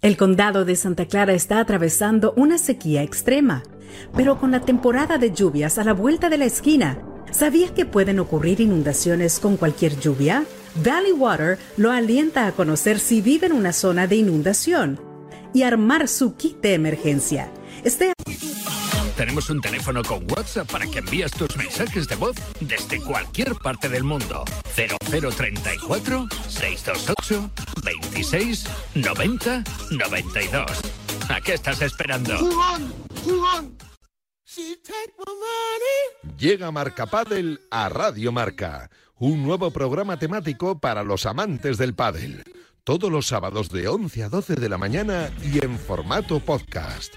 El condado de Santa Clara está atravesando una sequía extrema, pero con la temporada de lluvias a la vuelta de la esquina, ¿sabías que pueden ocurrir inundaciones con cualquier lluvia? Valley Water lo alienta a conocer si vive en una zona de inundación y armar su kit de emergencia. Este tenemos un teléfono con WhatsApp para que envíes tus mensajes de voz desde cualquier parte del mundo. 0034 628 26 90 92. ¿A qué estás esperando? Llega Marca Padel a Radio Marca, un nuevo programa temático para los amantes del pádel. Todos los sábados de 11 a 12 de la mañana y en formato podcast.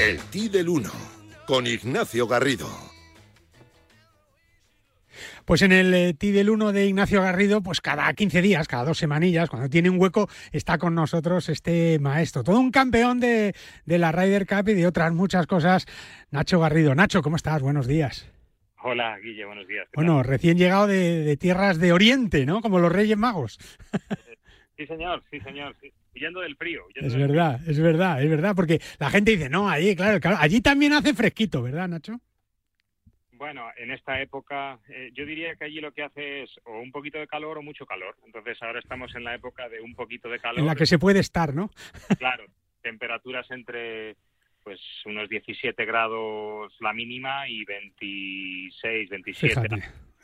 El Ti del 1, con Ignacio Garrido. Pues en el eh, Ti del 1 de Ignacio Garrido, pues cada 15 días, cada dos semanillas, cuando tiene un hueco, está con nosotros este maestro, todo un campeón de, de la Ryder Cup y de otras muchas cosas, Nacho Garrido. Nacho, ¿cómo estás? Buenos días. Hola, Guille, buenos días. Bueno, recién llegado de, tierras de Oriente, ¿no? Como los Reyes Magos. Sí, señor, sí, señor. Huyendo del frío. es verdad, es verdad, es verdad, porque la gente dice, no, allí, claro, claro, allí también hace fresquito, ¿verdad, Nacho? Bueno, en esta época, eh, yo diría que allí lo que hace es o un poquito de calor o mucho calor. Entonces ahora estamos en la época de un poquito de calor. En la que se puede estar, ¿no? Claro, temperaturas entre pues unos 17 grados la mínima y 26, 27.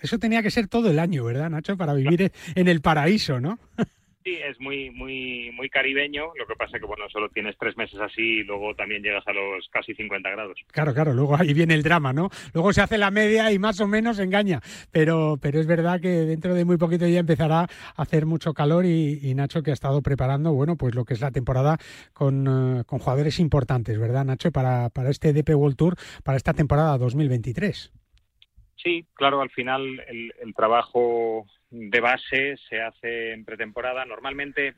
Eso tenía que ser todo el año, ¿verdad, Nacho? Para vivir en el paraíso, ¿no? Sí, es muy, muy, muy caribeño. Lo que pasa que, bueno, solo tienes tres meses así y luego también llegas a los casi 50 grados. Claro, claro, luego ahí viene el drama, ¿no? Luego se hace la media y más o menos engaña. Pero, pero es verdad que dentro de muy poquito ya empezará a hacer mucho calor y, Nacho que ha estado preparando, bueno, pues lo que es la temporada con, eh, con jugadores importantes, ¿verdad, Nacho? Para, para este DP World Tour, para esta temporada 2023. Sí, claro, al final el, el trabajo de base se hace en pretemporada. Normalmente,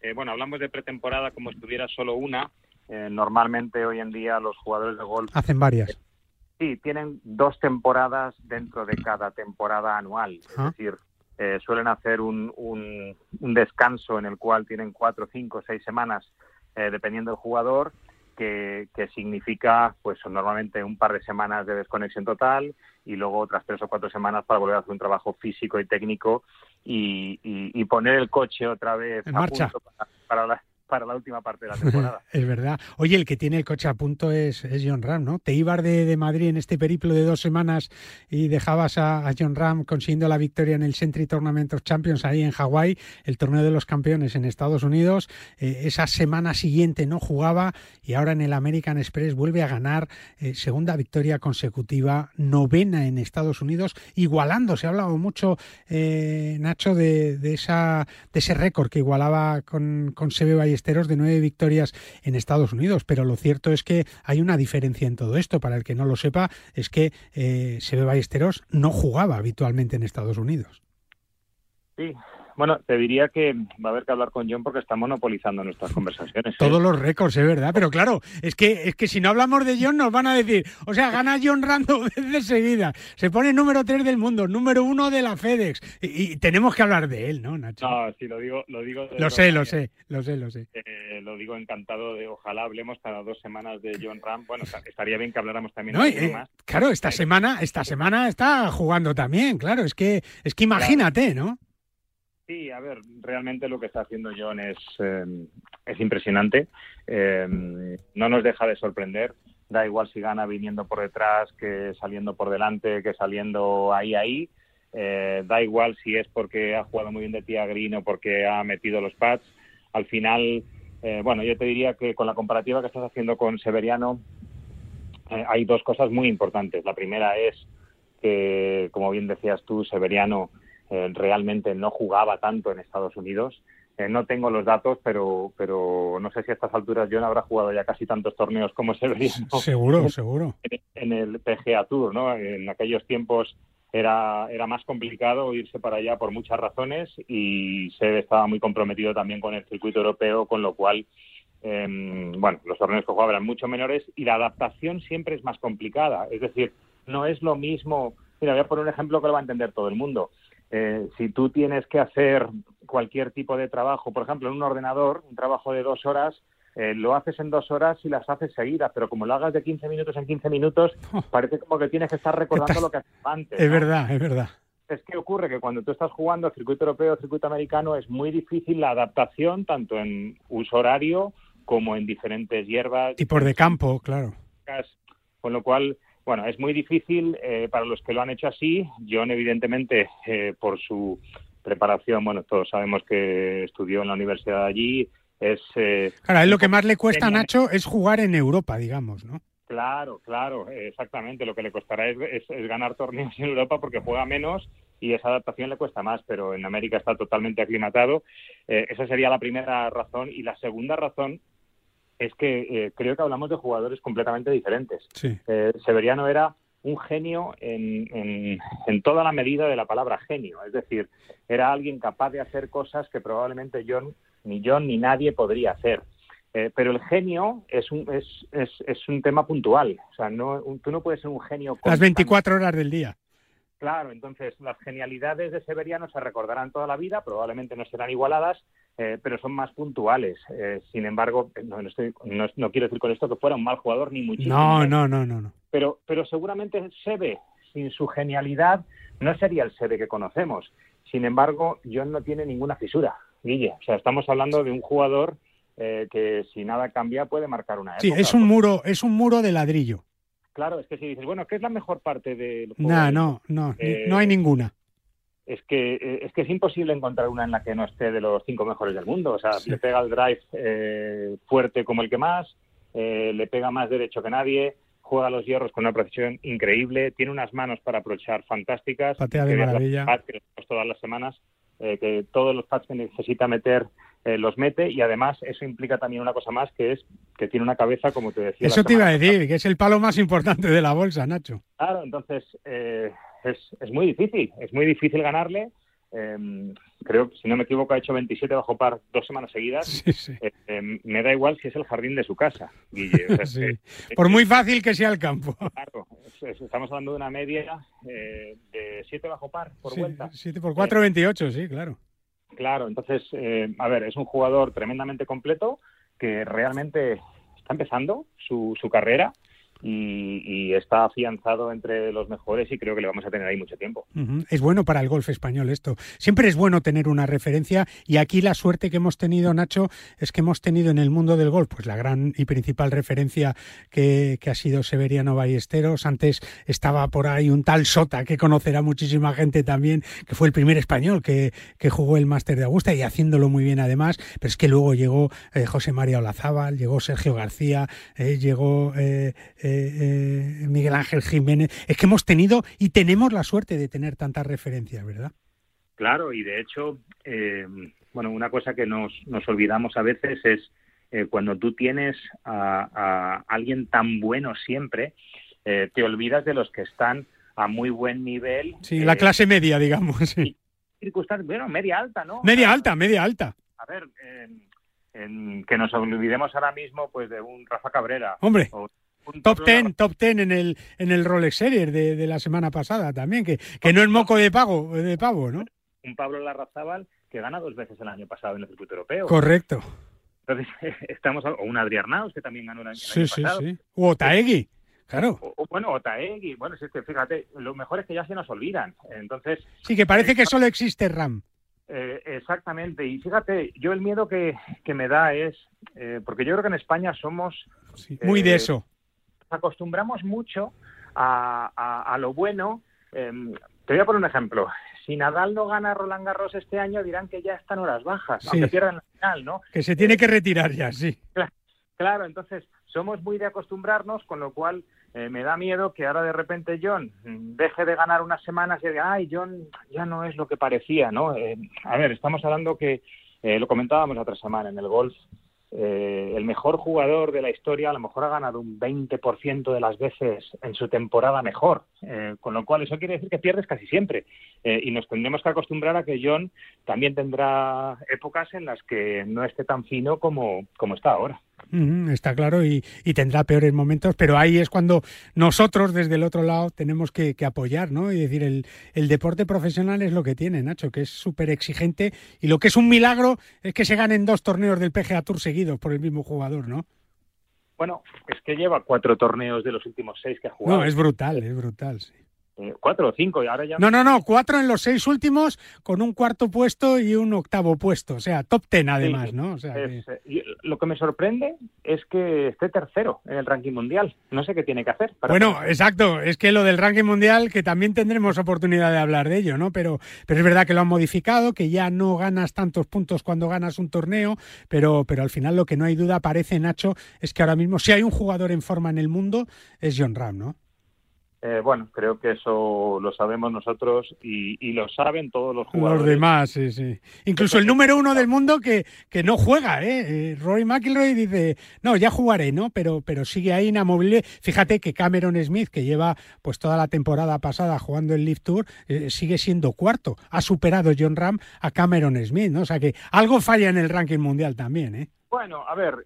eh, bueno, hablamos de pretemporada como si tuviera solo una. Eh, normalmente hoy en día los jugadores de golf hacen varias. sí, tienen dos temporadas dentro de cada temporada anual. Es decir, eh, suelen hacer un, un, descanso en el cual tienen cuatro, cinco, seis semanas, dependiendo del jugador, que, que, significa pues normalmente un par de semanas de desconexión total y luego otras tres o cuatro semanas para volver a hacer un trabajo físico y técnico y, y, poner el coche otra vez en marcha. para, para, la, para la última parte de la temporada. es verdad. Oye, el que tiene el coche a punto es, es John Ram, ¿no? Te ibas de, de, Madrid en este periplo de dos semanas y dejabas a, John Ram consiguiendo la victoria en el Century Tournament of Champions ahí en Hawái, el torneo de los campeones en Estados Unidos. Eh, esa semana siguiente no jugaba y ahora en el American Express vuelve a ganar eh, segunda victoria consecutiva, novena en Estados Unidos, igualando. Se ha hablado mucho, eh, Nacho, de, de, esa, de ese récord que igualaba con, con Sebe de nueve victorias en Estados Unidos, pero lo cierto es que hay una diferencia en todo esto. Para el que no lo sepa, es que eh, Sebe Ballesteros no jugaba habitualmente en Estados Unidos. Bueno, te diría que va a haber que hablar con John porque está monopolizando nuestras conversaciones. ¿eh? Todos los récords, es verdad. Pero claro, es que, es que si no hablamos de John nos van a decir, o sea, gana John Rando de seguida. Se pone número 3 del mundo, número 1 de la FedEx. Y, tenemos que hablar de él, ¿no, Nacho? No, sí, lo digo. Lo, digo lo sé, lo sé, lo sé, lo sé. Eh, lo digo encantado de, ojalá hablemos cada dos semanas de John Ram. Bueno, estaría bien que habláramos también de eh, Claro, esta semana, esta semana está jugando también, claro. Es que, es que imagínate, ¿no? Sí, a ver, realmente lo que está haciendo John es, em, es impresionante. Em, no nos deja de sorprender. Da igual si gana viniendo por detrás, que saliendo por delante, que saliendo ahí, ahí. Eh, da igual si es porque ha jugado muy bien de tía green o porque ha metido los pads. Al final, eh, bueno, yo te diría que con la comparativa que estás haciendo con Severiano, eh, hay dos cosas muy importantes. La primera es que, como bien decías tú, Severiano eh, realmente no jugaba tanto en Estados Unidos. Eh, no tengo los datos, pero, pero no sé si a estas alturas John habrá jugado ya casi tantos torneos como Severiano. Seguro, seguro. En, el PGA Tour, ¿no? En aquellos tiempos era, era más complicado irse para allá por muchas razones y se estaba muy comprometido también con el circuito europeo, con lo cual, em, bueno, los torneos que jugaba eran mucho menores y la adaptación siempre es más complicada. Es decir, no es lo mismo. Mira, voy a poner un ejemplo que lo va a entender todo el mundo. Eh, si tú tienes que hacer cualquier tipo de trabajo, por ejemplo, en un ordenador, un trabajo de dos horas, eh, lo haces en dos horas y las haces seguidas, pero como lo hagas de 15 minutos en 15 minutos, oh. parece como que tienes que estar recordando lo que haces antes. Es verdad, es verdad. Es que ocurre que cuando tú estás jugando circuito europeo, circuito americano, es muy difícil la adaptación, tanto en uso horario como en diferentes hierbas. Y por de campo, claro. Con lo cual, bueno, es muy difícil eh, para los que lo han hecho así. John, evidentemente, eh, por su preparación, bueno, todos sabemos que estudió en la universidad allí. Es, eh, es lo que más le cuesta a Nacho es jugar en Europa, digamos, ¿no? Claro, claro, exactamente. Lo que le costará es, ganar torneos en Europa porque juega menos y esa adaptación le cuesta más, pero en América está totalmente aclimatado. esa sería la primera razón. Y la segunda razón es que eh, creo que hablamos de jugadores completamente diferentes. Eh, Severiano era un genio en, en, toda la medida de la palabra genio, es decir, era alguien capaz de hacer cosas que probablemente John, ni John ni nadie podría hacer. Eh, pero el genio es un, es, es, es, un tema puntual, o sea, no, tú no puedes ser un genio. Las 24 horas del día. Claro, entonces las genialidades de Severiano se recordarán toda la vida, probablemente no serán igualadas, eh, pero son más puntuales. Eh, sin embargo, eh, no, no, quiero decir con esto que fuera un mal jugador ni muchísimo. No, no, no, no, no. Pero, pero seguramente Seve, sin su genialidad, no sería el Seve que conocemos. Sin embargo, John no tiene ninguna fisura, Guille. O sea, estamos hablando de un jugador que si nada cambia puede marcar una época. Sí, es un muro, es un muro de ladrillo. Claro, es que si dices, bueno, ¿qué es la mejor parte del juego? No, no, no, no hay ninguna es que eh, es que es imposible encontrar una en la que no esté de los cinco mejores del mundo. O sea, le pega el drive eh, fuerte como el que más, eh, le pega más derecho que nadie, juega los hierros con una precisión increíble, tiene unas manos para aprovechar fantásticas. Patea de maravilla. Que todas las semanas, que todos los pads que necesita meter los mete y además eso implica también una cosa más que es que tiene una cabeza como te decía. Eso te iba a decir, que es el palo más importante de la bolsa, Nacho. Claro, entonces es, es muy difícil, es muy difícil ganarle. Em, creo que, si no me equivoco, ha hecho 27 bajo par dos semanas seguidas. Eh, em, me da igual si es el jardín de su casa, Guille. Por muy fácil que sea el campo. Claro, estamos hablando de una media eh, de 7 bajo par por vuelta. 7 por 4, 28, sí, claro. Claro, entonces, eh, a ver, es un jugador tremendamente completo que realmente está empezando su, su carrera y, está afianzado entre los mejores y creo que le vamos a tener ahí mucho tiempo. Es bueno para el golf español esto. Siempre es bueno tener una referencia y aquí la suerte que hemos tenido, Nacho, es que hemos tenido en el mundo del golf pues la gran y principal referencia que, ha sido Severiano Ballesteros. Antes estaba por ahí un tal Sota que conocerá muchísima gente también, que fue el primer español que, jugó el Máster de Augusta y haciéndolo muy bien además. Pero es que luego llegó eh, José María Olazábal, llegó Sergio García, eh, llegó... Eh, eh, Miguel Ángel Jiménez. Es que hemos tenido y tenemos la suerte de tener tantas referencias, ¿verdad? Claro, y de hecho, eh, bueno, una cosa que nos, nos olvidamos a veces es eh, cuando tú tienes a, alguien tan bueno siempre, te olvidas de los que están a muy buen nivel. Sí, la clase media, digamos. Sí. circunstancias, bueno, media alta, ¿no? Media alta, media alta. A ver, en que nos olvidemos ahora mismo pues de un Rafa Cabrera. Hombre. Top ten, top ten en el en el Rolex Series de, la semana pasada también, que, que no es moco de pago, de pavo, ¿no? Un Pablo Larrazábal que gana dos veces el año pasado en el circuito europeo. Correcto. Entonces, estamos o un Adrián Naus que también ganó el año, sí, sí, Sí. O Otaegui. Claro. O, bueno, Otaegui, bueno, es que fíjate, lo mejor es que ya se nos olvidan. Entonces. Sí, que parece que solo existe RAM. Eh, exactamente. Y fíjate, yo el miedo que, me da es, eh, porque yo creo que en España somos... muy de eh, eso. Acostumbramos mucho a, lo bueno. Em, te voy a poner un ejemplo. Si Nadal no gana Roland Garros este año, dirán que ya están horas bajas, aunque pierdan la final, ¿no? Que se tiene que retirar ya, sí. Claro, entonces somos muy de acostumbrarnos, con lo cual eh, me da miedo que ahora de repente John deje de ganar unas semanas y diga, ay, John ya no es lo que parecía, ¿no? Eh, a ver, estamos hablando que, eh, lo comentábamos la otra semana en el golf, el mejor jugador de la historia a lo mejor ha ganado un 20% de las veces en su temporada mejor, con lo cual eso quiere decir que pierdes casi siempre. y nos tendremos que acostumbrar a que John también tendrá épocas en las que no esté tan fino como, como está ahora está claro, y, tendrá peores momentos, pero ahí es cuando nosotros desde el otro lado tenemos que, apoyar, ¿no? Y decir, el, el, deporte profesional es lo que tiene, Nacho, que es súper exigente y lo que es un milagro es que se ganen dos torneos del PGA Tour seguidos por el mismo jugador, ¿no? Bueno, es que lleva cuatro torneos de los últimos seis que ha jugado. No, es brutal, es brutal, sí. Eh, cuatro o cinco y ahora ya... No, no, no, cuatro en los seis últimos con un cuarto puesto y un octavo puesto, o sea, top ten además, ¿no? O sea, eh, Lo que me sorprende es que esté tercero en el ranking mundial, no sé qué tiene que hacer. bueno, exacto, es que lo del ranking mundial, que también tendremos oportunidad de hablar de ello, ¿no? Pero, pero es verdad que lo han modificado, que ya no ganas tantos puntos cuando ganas un torneo, pero, pero al final lo que no hay duda, parece, Nacho, es que ahora mismo si hay un jugador en forma en el mundo es John Ram, ¿no? Eh, bueno, creo que eso lo sabemos nosotros y, lo saben todos los jugadores. Los demás, sí, sí. Incluso el número uno del mundo que, que no juega, ¿eh? ¿eh? Roy McIlroy dice, no, ya jugaré, ¿no? Pero, pero sigue ahí inamovible. Fíjate que Cameron Smith, que lleva pues toda la temporada pasada jugando el Live Tour, eh, sigue siendo cuarto. Ha superado John Ram a Cameron Smith, ¿no? O sea que algo falla en el ranking mundial también, ¿eh? Bueno, a ver,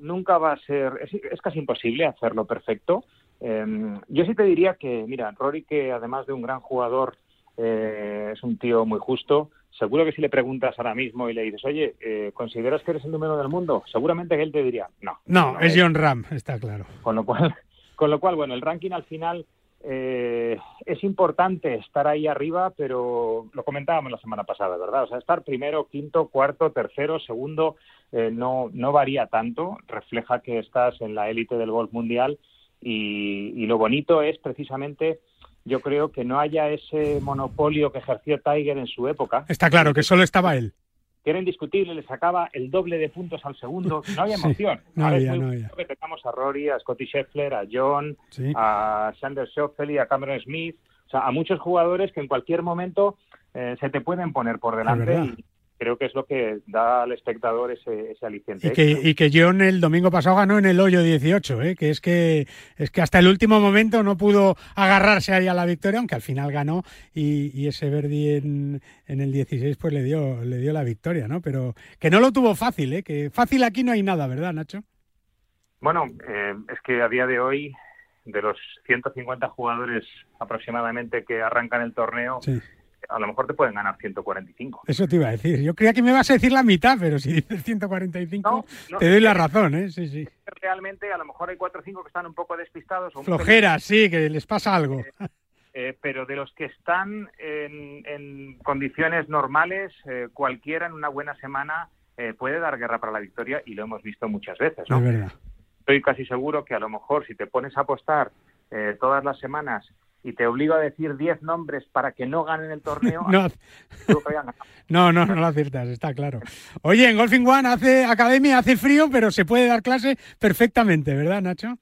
nunca va a ser, es casi imposible hacerlo perfecto. Em, yo sí te diría que, mira, Rory, que además de un gran jugador, eh, es un tío muy justo. Seguro que si le preguntas ahora mismo y le dices, oye, eh, ¿consideras que eres el número del mundo? Seguramente que él te diría, no. No, es John Ram, está claro. Con lo cual, con lo cual bueno, el ranking al final eh, es importante estar ahí arriba, pero lo comentábamos la semana pasada, ¿verdad? O sea, estar primero, quinto, cuarto, tercero, segundo, no, no varía tanto, refleja que estás en la élite del golf mundial y, lo bonito es precisamente yo creo que no haya ese monopolio que ejerció Tiger en su época. Está claro que solo estaba él. Que era indiscutible, le sacaba el doble de puntos al segundo, no había emoción. no había, no había. Que tengamos a Rory, a Scotty Scheffler, a John, a Sanders Schauffele, a Cameron Smith, o sea, a muchos jugadores que en cualquier momento eh, se te pueden poner por delante creo que es lo que da al espectador ese, ese aliciente. Y que, y que John el domingo pasado ganó en el hoyo 18, ¿eh? que es que es que hasta el último momento no pudo agarrarse ahí a la victoria, aunque al final ganó y, ese Verdi en, en, el 16 pues le dio, le dio la victoria, ¿no? Pero que no lo tuvo fácil, ¿eh? que fácil aquí no hay nada, ¿verdad, Nacho? Bueno, eh, es que a día de hoy de los 150 jugadores aproximadamente que arrancan el torneo, a lo mejor te pueden ganar 145. Eso te iba a decir. Yo creía que me vas a decir la mitad, pero si dices 145, te doy la razón, ¿eh? Sí, sí. Realmente, a lo mejor hay 4 o 5 que están un poco despistados. O Flojeras, sí, que les pasa algo. Eh, eh, pero de los que están en, condiciones normales, eh, cualquiera en una buena semana puede dar guerra para la victoria y lo hemos visto muchas veces, ¿no? Es verdad. Estoy casi seguro que a lo mejor si te pones a apostar todas las semanas y te obligo a decir 10 nombres para que no ganen el torneo, no. no, no, no lo aciertas, está claro. Oye, en Golfing One hace academia, hace frío, pero se puede dar clase perfectamente, ¿verdad, Nacho?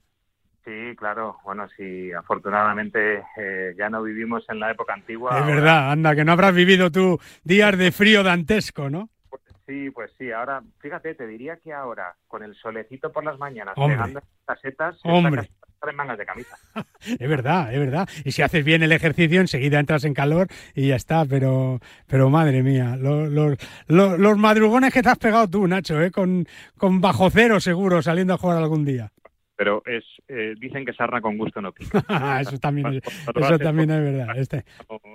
Sí, claro. Bueno, sí, afortunadamente eh, ya no vivimos en la época antigua. Es verdad, anda, que no habrás vivido tú días de frío dantesco, ¿no? Pues sí, pues sí. Ahora, fíjate, te diría que ahora, con el solecito por las mañanas, pegando las casetas, Hombre en mangas de camisa. es verdad, es verdad. Y si haces bien el ejercicio, enseguida entras en calor y ya está. Pero, pero madre mía, los, los, los, madrugones que te has pegado tú, Nacho, ¿eh? con, con bajo cero seguro saliendo a jugar algún día pero es eh, dicen que sarna con gusto no pica. eso también, es, eso también es verdad. Este.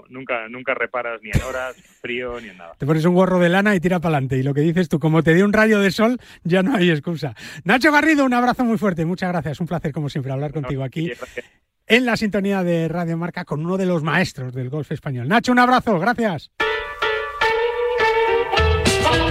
nunca, nunca reparas ni en horas, frío, ni en nada. Te pones un gorro de lana y tira para adelante. Y lo que dices tú, como te dé un rayo de sol, ya no hay excusa. Nacho Garrido, un abrazo muy fuerte. Muchas gracias. Un placer, como siempre, hablar contigo aquí. En la sintonía de Radio Marca con uno de los maestros del golf español. Nacho, un abrazo, gracias.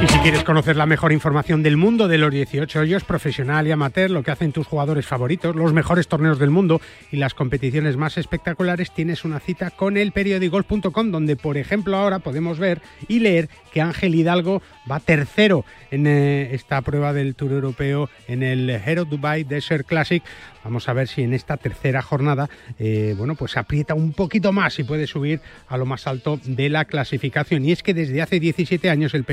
Y si quieres conocer la mejor información del mundo de los 18 hoyos, profesional y amateur, lo que hacen tus jugadores favoritos, los mejores torneos del mundo y las competiciones más espectaculares, tienes una cita con el periodigolf.com, donde por ejemplo ahora podemos ver y leer que Ángel Hidalgo va tercero en eh, esta prueba del Tour Europeo en el Hero Dubai Desert Classic. Vamos a ver si en esta tercera jornada, eh, bueno, pues aprieta un poquito más y puede subir a lo más alto de la clasificación. Y es que desde hace 17 años el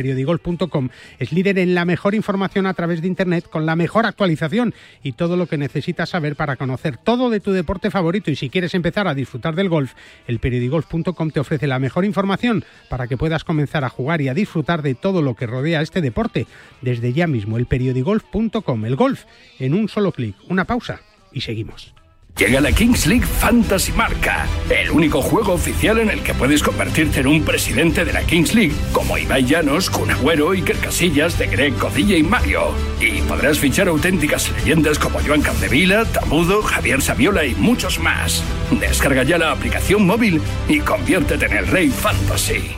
es líder en la mejor información a través de Internet con la mejor actualización y todo lo que necesitas saber para conocer todo de tu deporte favorito. Y si quieres empezar a disfrutar del golf, el periodigolf.com te ofrece la mejor información para que puedas comenzar a jugar y a disfrutar de todo lo que rodea este deporte. Desde ya mismo, el periodigolf.com, el golf en un solo clic. Una pausa y seguimos. Llega la Kings League Fantasy Marca, el único juego oficial en el que puedes convertirte en un presidente de la Kings League, como Ibai Llanos, Kun Agüero, Iker Casillas, De Greg, Codilla y Mario. Y podrás fichar auténticas leyendas como Joan Capdevila, Tamudo, Javier Saviola y muchos más. Descarga ya la aplicación móvil y conviértete en el rey fantasy.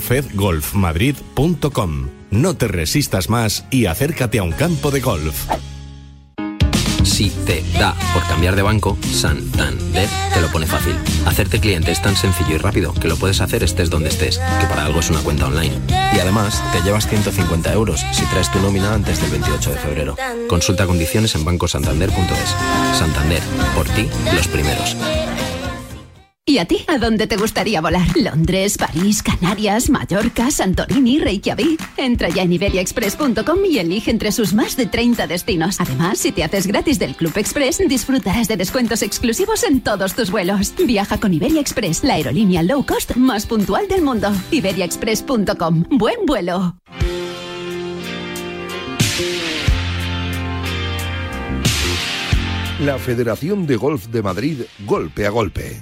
fedgolfmadrid.com. No te resistas más y acércate a un campo de golf. Si te da por cambiar de banco, Santander te lo pone fácil. Hacerte cliente es tan sencillo y rápido que lo puedes hacer estés donde estés, que para algo es una cuenta online. Y además, te llevas 150 euros si traes tu nómina antes del 28 de febrero. Consulta condiciones en bancosantander.es. Santander, por ti, los primeros. ¿Y a ti? ¿A dónde te gustaría volar? ¿Londres, París, Canarias, Mallorca, Santorini, Reykjavik? Entra ya en iberiaexpress.com y elige entre sus más de 30 destinos. Además, si te haces gratis del Club Express, disfrutarás de descuentos exclusivos en todos tus vuelos. Viaja con Iberia Express, la aerolínea low cost más puntual del mundo. iberiaexpress.com. ¡Buen vuelo! La Federación de Golf de Madrid, golpe a golpe.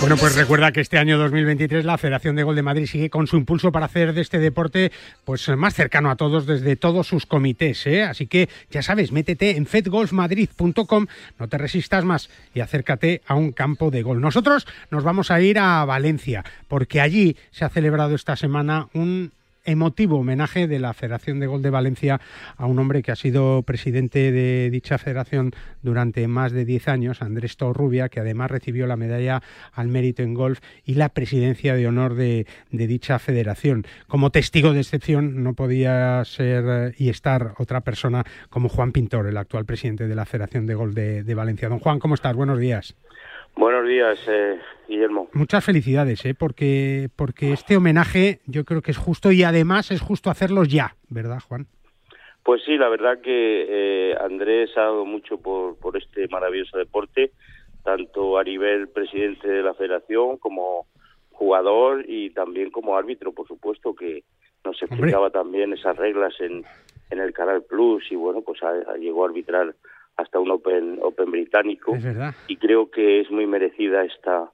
Bueno, pues recuerda que este año 2023 la Federación de Gol de Madrid sigue con su impulso para hacer de este deporte pues más cercano a todos desde todos sus comités, ¿eh? Así que ya sabes, métete en fedgolfmadrid.com, no te resistas más y acércate a un campo de gol. Nosotros nos vamos a ir a Valencia porque allí se ha celebrado esta semana un emotivo homenaje de la Federación de Gol de Valencia a un hombre que ha sido presidente de dicha federación durante más de 10 años, Andrés Torrubia, que además recibió la medalla al mérito en golf y la presidencia de honor de, dicha federación. Como testigo de excepción no podía ser eh, y estar otra persona como Juan Pintor, el actual presidente de la Federación de Golf de, de Valencia. Don Juan, ¿cómo estás? Buenos días. Buenos días, eh, Guillermo. Muchas felicidades, ¿eh? porque, porque este homenaje yo creo que es justo y además es justo hacerlos ya, ¿verdad, Juan? Pues sí, la verdad que eh, Andrés ha dado mucho por, por este maravilloso deporte, tanto a nivel presidente de la federación como jugador y también como árbitro, por supuesto, que nos explicaba también esas reglas en, en el Canal Plus y bueno, pues llegó a arbitrar hasta un Open, Open británico. Y creo que es muy merecida esta,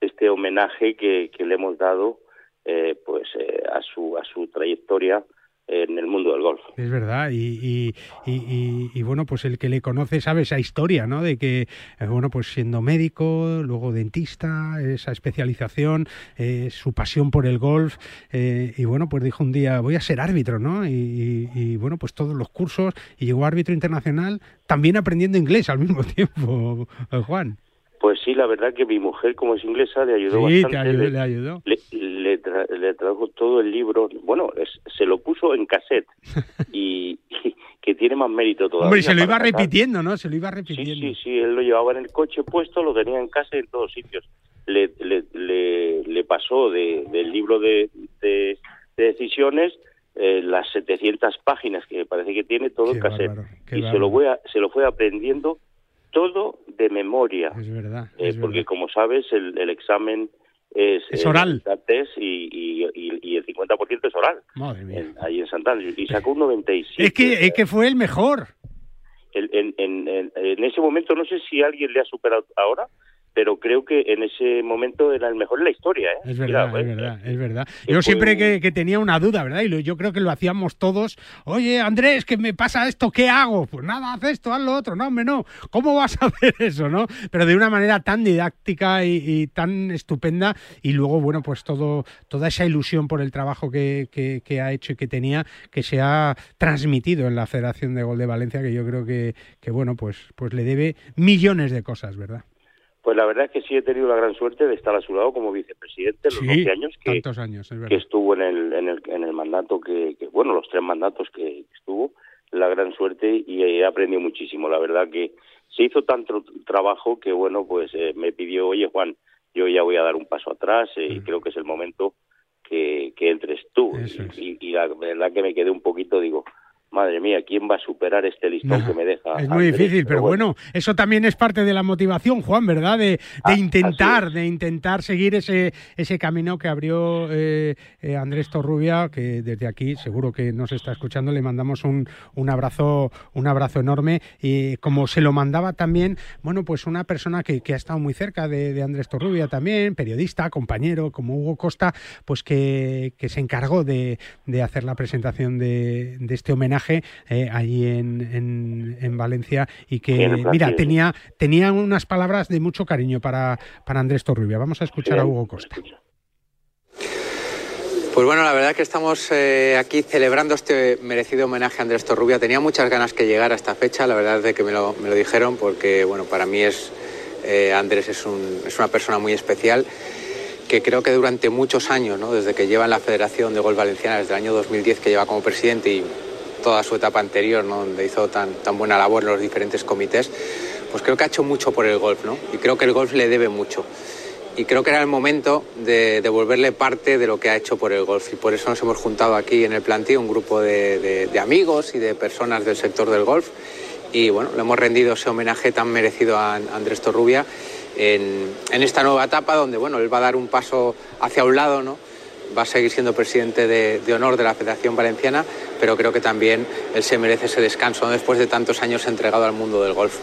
este homenaje que, que le hemos dado eh, pues eh, a, su, a su trayectoria en el mundo del golf. Es verdad, y, y, bueno, pues el que le conoce sabe esa historia, ¿no? De que, eh, bueno, pues siendo médico, luego dentista, esa especialización, eh, su pasión por el golf, eh, y bueno, pues dijo un día, voy a ser árbitro, ¿no? Y, bueno, pues todos los cursos, y llegó árbitro internacional, también aprendiendo inglés al mismo tiempo, Juan. Pues sí, la verdad que mi mujer, como es inglesa, le ayudó sí, bastante. Ayudó, le, ayudó. Le, trajo todo el libro. Bueno, se lo puso en cassette y, que tiene más mérito todavía. Hombre, se lo iba repitiendo, ¿no? Se lo iba repitiendo. Sí, sí, sí. Él lo llevaba en el coche puesto, lo tenía en casa y en todos sitios. Le, le, le, pasó de, del libro de, de, decisiones eh, las 700 páginas que me parece que tiene todo en cassette. y se lo, voy a, se lo fue aprendiendo todo de memoria. Es verdad. Eh, porque como sabes, el, el examen es, es oral. y, y, y, el 50% es oral. Madre mía. ahí en Santana. Y sacó un 97. Es que, es que fue el mejor. en, en, en, ese momento, no sé si alguien le ha superado ahora, pero creo que en ese momento era el mejor de la historia. ¿eh? Es verdad, es verdad, es verdad. Yo siempre que, tenía una duda, ¿verdad? Y yo creo que lo hacíamos todos. Oye, Andrés, ¿qué me pasa esto? ¿Qué hago? Pues nada, haz esto, haz lo otro. No, hombre, no. ¿Cómo vas a hacer eso, no? Pero de una manera tan didáctica y, tan estupenda. Y luego, bueno, pues todo, toda esa ilusión por el trabajo que, que, ha hecho y que tenía, que se ha transmitido en la Federación de Gol de Valencia, que yo creo que, que bueno, pues, pues le debe millones de cosas, ¿verdad? Pues la verdad es que sí he tenido la gran suerte de estar a su lado como vicepresidente los 12 años que, años, que estuvo en el, en el, en el mandato que, bueno, los tres mandatos que, estuvo, la gran suerte y he aprendido muchísimo. La verdad que se hizo tanto trabajo que, bueno, pues eh, me pidió, oye Juan, yo ya voy a dar un paso atrás eh, y creo que es el momento que, que entres tú. Y, y, la verdad que me quedé un poquito, digo, madre mía, ¿quién va a superar este listón que me deja? Es muy difícil, pero, bueno. eso también es parte de la motivación, Juan, ¿verdad? De, ah, intentar, de intentar seguir ese, ese camino que abrió eh, eh, Andrés Torrubia, que desde aquí seguro que nos está escuchando, le mandamos un, un abrazo, un abrazo enorme. Y como se lo mandaba también, bueno, pues una persona que, ha estado muy cerca de, Andrés Torrubia también, periodista, compañero, como Hugo Costa, pues que, se encargó de, hacer la presentación de este homenaje eh, allí en, en, Valencia y que, mira, tenía, tenía unas palabras de mucho cariño para, para Andrés Torrubia. Vamos a escuchar a Hugo Costa. Pues bueno, la verdad es que estamos eh, aquí celebrando este merecido homenaje a Andrés Torrubia. Tenía muchas ganas que llegara a esta fecha, la verdad es de que me lo, me lo dijeron, porque bueno, para mí es eh, Andrés es, un, es, una persona muy especial que creo que durante muchos años, ¿no? desde que lleva en la Federación de Gol Valenciana, desde el año 2010 que lleva como presidente y toda su etapa anterior, ¿no? donde hizo tan, tan buena labor en los diferentes comités, pues creo que ha hecho mucho por el golf, ¿no? Y creo que el golf le debe mucho. Y creo que era el momento de devolverle parte de lo que ha hecho por el golf. Y por eso nos hemos juntado aquí en el plantío un grupo de, de, amigos y de personas del sector del golf. Y bueno, le hemos rendido ese homenaje tan merecido a Andrés Torrubia en, en esta nueva etapa donde bueno, él va a dar un paso hacia un lado, ¿no? Va a seguir siendo presidente de, honor de la Federación Valenciana, pero creo que también él se merece ese descanso después de tantos años entregado al mundo del golf.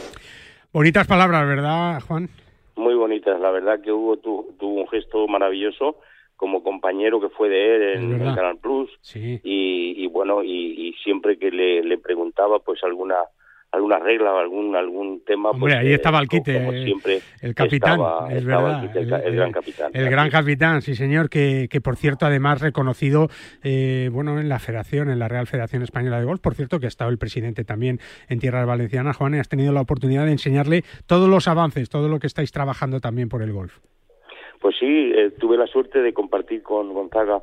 Bonitas palabras, ¿verdad, Juan? Muy bonitas, la verdad que Hugo tuvo un gesto maravilloso como compañero que fue de él en, Canal Plus y, bueno y, siempre que le, le preguntaba pues alguna alguna regla o algún algún tema. Hombre, pues, ahí estaba el quite, eh, siempre el capitán, es verdad. El, gran capitán. El gran capitán, sí señor, que, que por cierto además reconocido eh, bueno en la Federación, en la Real Federación Española de Golf, por cierto que ha estado el presidente también en Tierras Valencianas, Juan, y has tenido la oportunidad de enseñarle todos los avances, todo lo que estáis trabajando también por el golf. Pues sí, eh, tuve la suerte de compartir con Gonzaga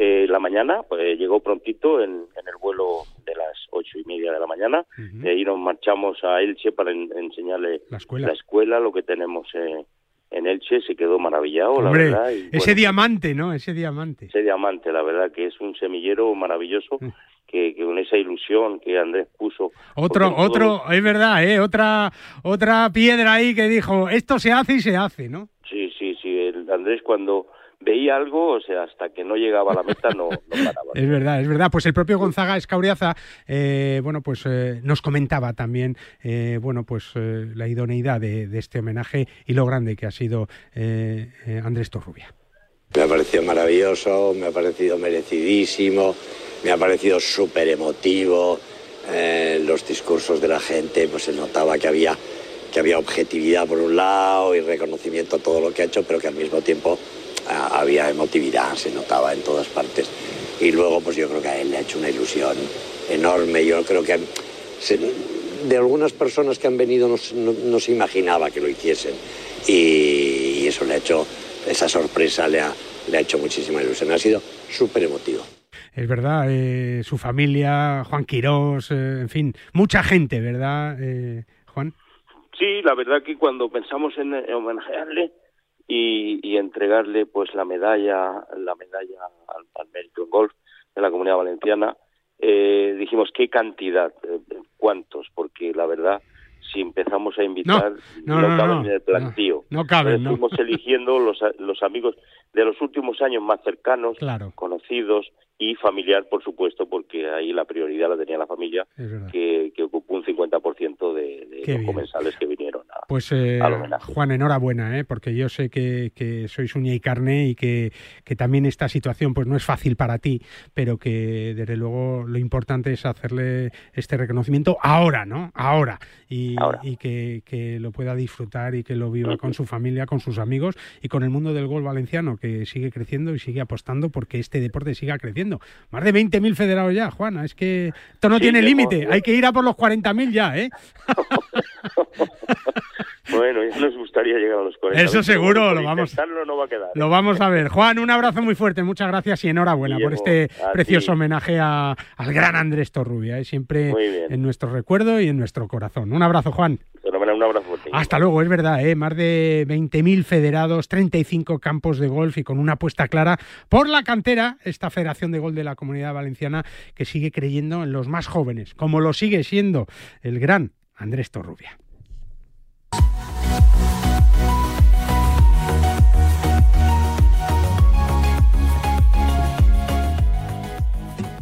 eh, la mañana, pues llegó prontito en, el vuelo de las ocho y media de la mañana. De ahí nos marchamos a Elche para enseñarle la escuela. escuela, lo que tenemos eh, en Elche. Se quedó maravillado, la verdad. ese diamante, ¿no? Ese diamante. Ese diamante, la verdad, que es un semillero maravilloso. Mm. Que, que, con esa ilusión que Andrés puso. Otro, otro, es verdad, ¿eh? Otra, otra piedra ahí que dijo, esto se hace y se hace, ¿no? Sí, sí, sí. El Andrés cuando veía algo, o sea, hasta que no llegaba a la meta no, paraba. es verdad, es verdad. Pues el propio Gonzaga Escauriaza, eh, bueno, pues eh, nos comentaba también, eh, bueno, pues la idoneidad de, este homenaje y lo grande que ha sido Andrés Torrubia. Me ha parecido maravilloso, me ha parecido merecidísimo, me ha parecido súper emotivo. Eh, los discursos de la gente, pues se notaba que había, que había objetividad por un lado y reconocimiento a todo lo que ha hecho, pero que al mismo tiempo había emotividad, se notaba en todas partes. Y luego, pues yo creo que a él le ha hecho una ilusión enorme. Yo creo que se- de algunas personas que han venido no, se- no- no se imaginaba que lo hiciesen. Y, y eso le ha hecho, esa sorpresa le ha, le ha hecho muchísima ilusión. Ha sido súper emotivo. Es verdad, eh, su familia, Juan Quirós, eh, en fin, mucha gente, ¿verdad, eh, Juan? Sí, la verdad que cuando pensamos en, en homenajearle y, y entregarle pues la medalla, la medalla al, al mérito en golf de la Comunidad Valenciana, eh, dijimos qué cantidad, eh, cuántos, porque la verdad si empezamos a invitar no, no, caben no, en el plantío. no caben, Entonces, ¿no? Fuimos eligiendo los, los amigos de los últimos años más cercanos, Claro. conocidos y familiar, por supuesto, porque ahí la prioridad la tenía la familia, que, que ocupó un 50% de, de los bien. comensales que vinieron a, Pues eh, al homenaje. Juan, enhorabuena, ¿eh? porque yo sé que, que sois uña y carne y que, que también esta situación pues no es fácil para ti, pero que desde luego lo importante es hacerle este reconocimiento ahora, ¿no? Ahora. Y, y que, que lo pueda disfrutar y que lo viva con su familia, con sus amigos y con el mundo del gol valenciano, que sigue creciendo y sigue apostando porque este deporte siga creciendo. Más de 20.000 federados ya, Juana, es que esto no Sí, tiene límite, hay que ir a por los 40.000 ya, ¿eh? Bueno, ya nos gustaría llegar a los 40. Eso seguro, bueno, lo vamos- intentarlo no va a quedar. ¿eh? Lo vamos a ver. Juan, un abrazo muy fuerte, muchas gracias y enhorabuena por este precioso ti. homenaje a- al gran Andrés Torrubia, ¿eh? siempre en nuestro recuerdo y en nuestro corazón. Un abrazo, Juan. Fenomenal, un abrazo. Hasta luego, es verdad, ¿eh? más de 20.000 federados, 35 campos de golf y con una apuesta clara por la cantera, esta Federación de Golf de la Comunidad Valenciana que sigue creyendo en los más jóvenes, como lo sigue siendo el gran Andrés Torrubia.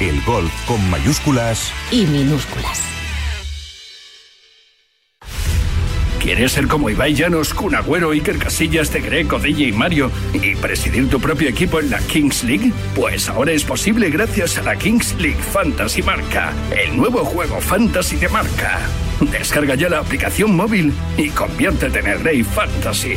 El golf con mayúsculas Y minúsculas. ¿Quieres ser como Ibai Llanos, Kun Agüero, Iker Casillas, De Greco, DJ Mario y presidir tu propio equipo en la Kings League? Pues ahora es posible gracias a la Kings League Fantasy Marca, el nuevo juego fantasy de marca. Descarga ya la aplicación móvil y conviértete en el rey fantasy.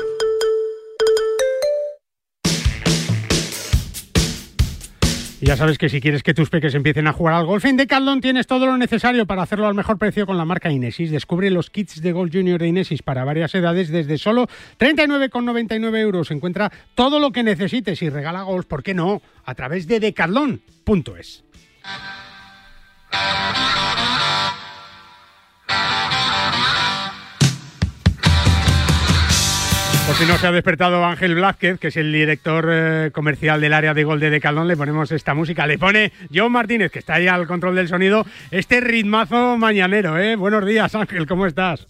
Y ya sabes que si quieres que tus peques empiecen a jugar al golf, en Decathlon tienes todo lo necesario para hacerlo al mejor precio con la marca Inesis. Descubre los kits de golf junior de Inesis para varias edades desde solo 39,99 euros. Encuentra todo lo que necesites y regala golf, ¿por qué no? A través de decathlon.es. Si no se ha despertado Ángel Blázquez, que es el director eh, comercial del área de gol de Decaldón, le ponemos esta música. Le pone John Martínez, que está ahí al control del sonido, este ritmazo mañanero, ¿eh? Buenos días, Ángel, ¿cómo estás?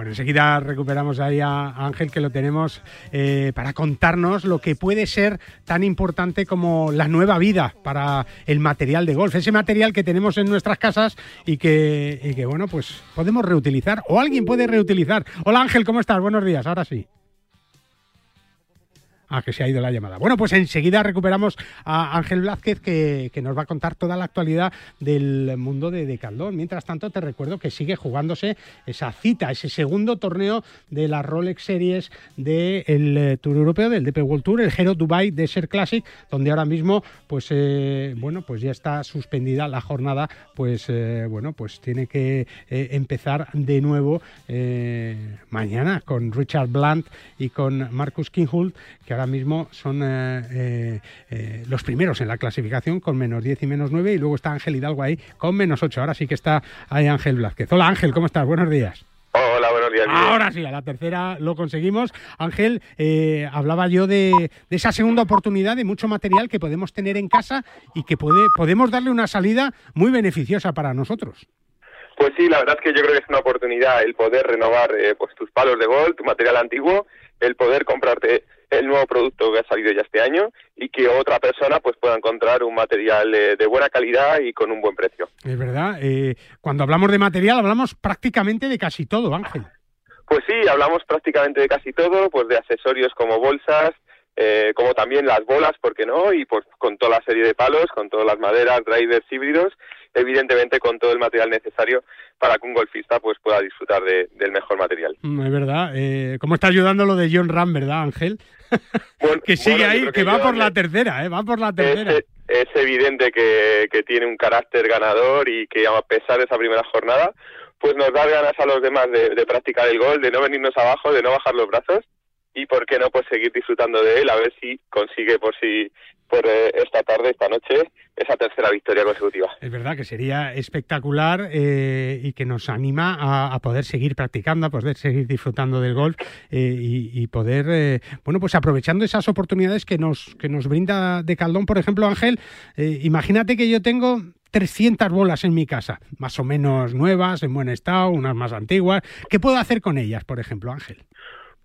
Bueno, enseguida recuperamos ahí a Ángel, que lo tenemos eh, para contarnos lo que puede ser tan importante como la nueva vida para el material de golf. Ese material que tenemos en nuestras casas y que, y que bueno, pues podemos reutilizar o alguien puede reutilizar. Hola Ángel, ¿cómo estás? Buenos días, ahora sí. Ah, que se ha ido la llamada. Bueno, pues enseguida recuperamos a Ángel Blázquez que, nos va a contar toda la actualidad del mundo de Decaldón. Mientras tanto, te recuerdo que sigue jugándose esa cita, ese segundo torneo de las Rolex Series del eh, Tour Europeo, del DP World Tour, el Hero Dubai Desert Classic, donde ahora mismo, pues eh, bueno, pues ya está suspendida la jornada, pues eh, bueno, pues tiene que empezar de nuevo mañana con Richard Blunt y con Marcus Kinghult, que ahora mismo son eh, eh, eh, los primeros en la clasificación con menos 10 y menos 9 y luego está Ángel Hidalgo ahí con menos 8. Ahora sí que está ahí Ángel Blázquez. Hola Ángel, ¿cómo estás? Buenos días. Hola, buenos días. Ahora sí, a la tercera lo conseguimos. Ángel, hablaba yo de, esa segunda oportunidad de mucho material que podemos tener en casa y que puede, podemos darle una salida muy beneficiosa para nosotros. Pues sí, la verdad es que yo creo que es una oportunidad el poder renovar pues tus palos de gol, tu material antiguo, el poder comprarte el nuevo producto que ha salido ya este año y que otra persona pues pueda encontrar un material eh, de buena calidad y con un buen precio. Es verdad. Eh, cuando hablamos de material hablamos prácticamente de casi todo, Ángel. Pues sí, hablamos prácticamente de casi todo, pues de accesorios como bolsas, eh, como también las bolas, ¿por qué no? Y pues con toda la serie de palos, con todas las maderas, drivers híbridos evidentemente con todo el material necesario para que un golfista pues pueda disfrutar del mejor material. Mm, es verdad. Eh, ¿Cómo está ayudando lo de John Ram, verdad, Ángel? que sigue ahí, que, va por la tercera, ¿eh? va por la tercera. Es, evidente que, tiene un carácter ganador y que a pesar de esa primera jornada, pues nos da ganas a los demás de, de practicar el gol, de no venirnos abajo, de no bajar los brazos y por qué no pues seguir disfrutando de él a ver si consigue por si por eh, esta tarde esta noche esa tercera victoria consecutiva es verdad que sería espectacular eh, y que nos anima a, poder seguir practicando a poder seguir disfrutando del golf eh, y, poder bueno pues aprovechando esas oportunidades que nos que nos brinda de Caldón por ejemplo Ángel imagínate que yo tengo 300 bolas en mi casa, más o menos nuevas, en buen estado, unas más antiguas. ¿Qué puedo hacer con ellas, por ejemplo, Ángel?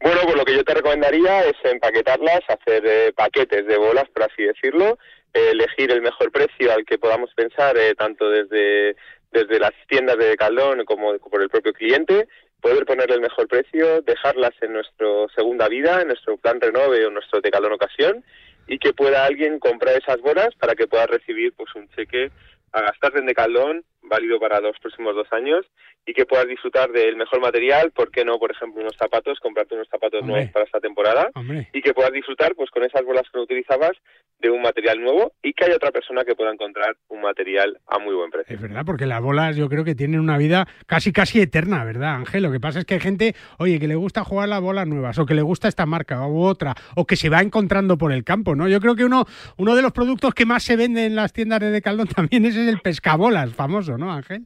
Bueno, pues lo que yo te recomendaría es empaquetarlas, hacer eh, paquetes de bolas, por así decirlo, eh, elegir el mejor precio al que podamos pensar, eh, tanto desde, desde las tiendas de Caldón como por el propio cliente, poder ponerle el mejor precio, dejarlas en nuestro segunda vida, en nuestro plan renove o nuestro Decaldón ocasión, y que pueda alguien comprar esas bolas para que pueda recibir pues un cheque a gastar en Decaldón válido para los próximos dos años y que puedas disfrutar del mejor material, ¿por qué no, por ejemplo, unos zapatos, comprarte unos zapatos nuevos para esta temporada y que puedas disfrutar pues con esas bolas que no utilizabas de un material nuevo y que haya otra persona que pueda encontrar un material a muy buen precio. Es verdad, porque las bolas yo creo que tienen una vida casi casi eterna, ¿verdad, Ángel? Lo que pasa es que hay gente, oye, que le gusta jugar las bolas nuevas o que le gusta esta marca u otra o que se va encontrando por el campo, ¿no? Yo creo que uno uno de los productos que más se vende en las tiendas de Decaldón también es el pescabolas famoso, ¿no, Ángel?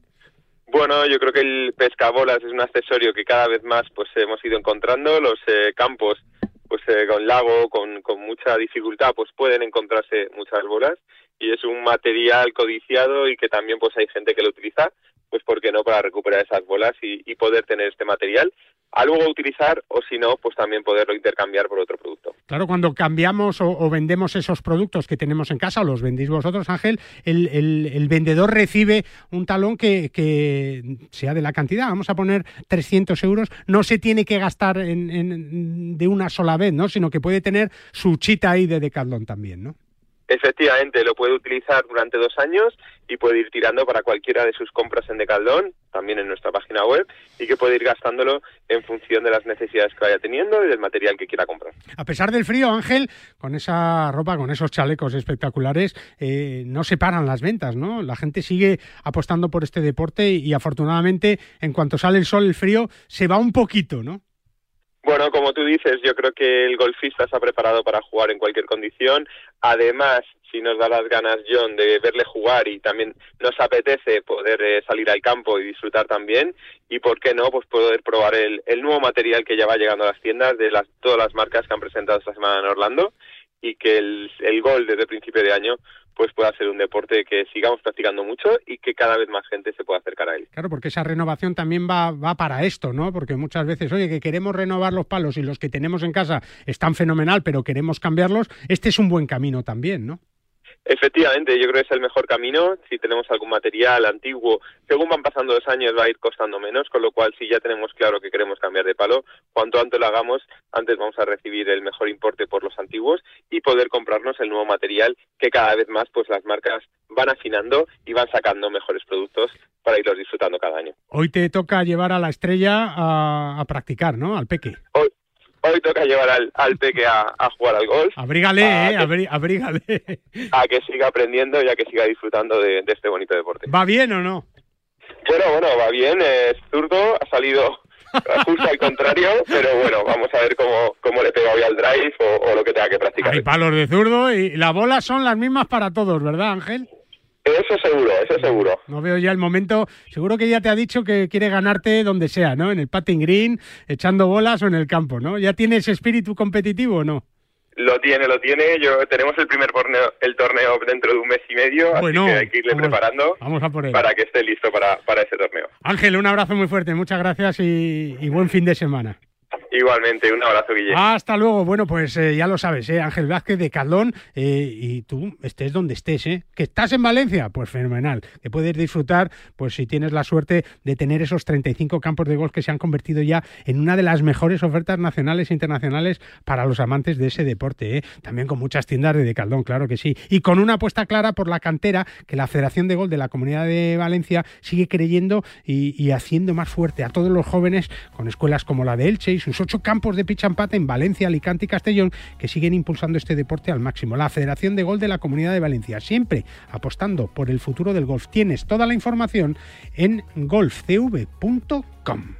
Bueno, yo creo que el pescabolas es un accesorio que cada vez más pues hemos ido encontrando. Los eh, campos, pues eh, con lago, con, con mucha dificultad, pues pueden encontrarse muchas bolas y es un material codiciado y que también pues hay gente que lo utiliza, pues por qué no para recuperar esas bolas y, y poder tener este material a luego utilizar o si no, pues también poderlo intercambiar por otro producto. Claro, cuando cambiamos o, vendemos esos productos que tenemos en casa los vendéis vosotros, Ángel, el, el, vendedor recibe un talón que, que, sea de la cantidad, vamos a poner 300 euros, no se tiene que gastar en, de una sola vez, ¿no? sino que puede tener su chita ahí de Decathlon también, ¿no? Efectivamente, lo puede utilizar durante dos años y puede ir tirando para cualquiera de sus compras en Decaldón, también en nuestra página web, y que puede ir gastándolo en función de las necesidades que vaya teniendo y del material que quiera comprar. A pesar del frío, Ángel, con esa ropa, con esos chalecos espectaculares, eh, no se paran las ventas, ¿no? La gente sigue apostando por este deporte y, y afortunadamente, en cuanto sale el sol, el frío, se va un poquito, ¿no? Bueno, como tú dices, yo creo que el golfista está preparado para jugar en cualquier condición. Además, si nos da las ganas, John, de verle jugar y también nos apetece poder eh, salir al campo y disfrutar también. Y por qué no, pues poder probar el, el nuevo material que ya va llegando a las tiendas de las, todas las marcas que han presentado esta semana en Orlando y que el, el gol desde principio de año pues pueda ser un deporte que sigamos practicando mucho y que cada vez más gente se pueda acercar a él. Claro, porque esa renovación también va, va para esto, ¿no? Porque muchas veces, oye, que queremos renovar los palos y los que tenemos en casa están fenomenal, pero queremos cambiarlos, este es un buen camino también, ¿no? Efectivamente, yo creo que es el mejor camino. Si tenemos algún material antiguo, según van pasando los años va a ir costando menos, con lo cual si ya tenemos claro que queremos cambiar de palo, cuanto antes lo hagamos, antes vamos a recibir el mejor importe por los antiguos y poder comprarnos el nuevo material que cada vez más pues las marcas van afinando y van sacando mejores productos para irlos disfrutando cada año. Hoy te toca llevar a la estrella a, a practicar, ¿no? Al peque. Hoy, hoy toca llevar al, al peque a, a, jugar al golf. Abrígale, a eh, abrí, abrígale. A que siga aprendiendo y a que siga disfrutando de, de, este bonito deporte. ¿Va bien o no? Bueno, bueno, va bien, es zurdo, ha salido justo al contrario, pero bueno, vamos a ver cómo, cómo le pega hoy al drive o, o lo que tenga que practicar. Hay palos de zurdo y las bolas son las mismas para todos, ¿verdad, Ángel? Eso seguro, eso seguro. No veo ya el momento. Seguro que ya te ha dicho que quiere ganarte donde sea, ¿no? En el patting green, echando bolas o en el campo, ¿no? ¿Ya tienes espíritu competitivo o no? Lo tiene, lo tiene. Yo tenemos el primer torneo, el torneo dentro de un mes y medio, bueno, así que hay que irle vamos, preparando vamos a por él. para que esté listo para, para ese torneo. Ángel, un abrazo muy fuerte, muchas gracias y, y buen fin de semana. Igualmente, un abrazo, Guille. Hasta luego. Bueno, pues eh, ya lo sabes, ¿eh? Ángel Vázquez de Caldón. Eh, y tú estés donde estés, ¿eh? ¿Que estás en Valencia? Pues fenomenal. Que puedes disfrutar, pues si tienes la suerte de tener esos 35 campos de golf que se han convertido ya en una de las mejores ofertas nacionales e internacionales para los amantes de ese deporte, ¿eh? También con muchas tiendas de Decaldón, claro que sí. Y con una apuesta clara por la cantera que la Federación de Golf de la Comunidad de Valencia sigue creyendo y, y haciendo más fuerte a todos los jóvenes con escuelas como la de Elche y sus ocho campos de pitch and en Valencia, Alicante y Castellón que siguen impulsando este deporte al máximo. La Federación de Golf de la Comunidad de Valencia, siempre apostando por el futuro del golf. Tienes toda la información en golfcv.com.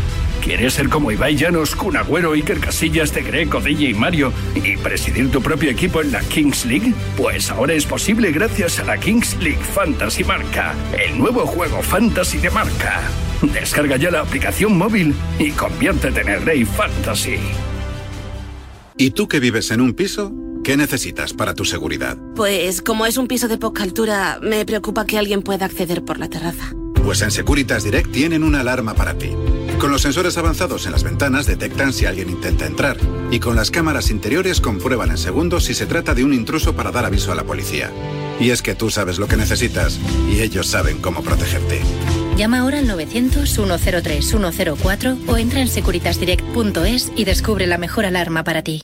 ¿Quieres ser como Ibai Llanos, Kun Agüero, Iker Casillas, De Greco, DJ y Mario y presidir tu propio equipo en la Kings League? Pues ahora es posible gracias a la Kings League Fantasy Marca, el nuevo juego fantasy de marca. Descarga ya la aplicación móvil y conviértete en el rey fantasy. ¿Y tú que vives en un piso? ¿Qué necesitas para tu seguridad? Pues como es un piso de poca altura, me preocupa que alguien pueda acceder por la terraza. Pues en Securitas Direct tienen una alarma para ti. Con los sensores avanzados en las ventanas detectan si alguien intenta entrar y con las cámaras interiores comprueban en segundos si se trata de un intruso para dar aviso a la policía. Y es que tú sabes lo que necesitas y ellos saben cómo protegerte. Llama ahora al 900-103-104 o entra en securitasdirect.es y descubre la mejor alarma para ti.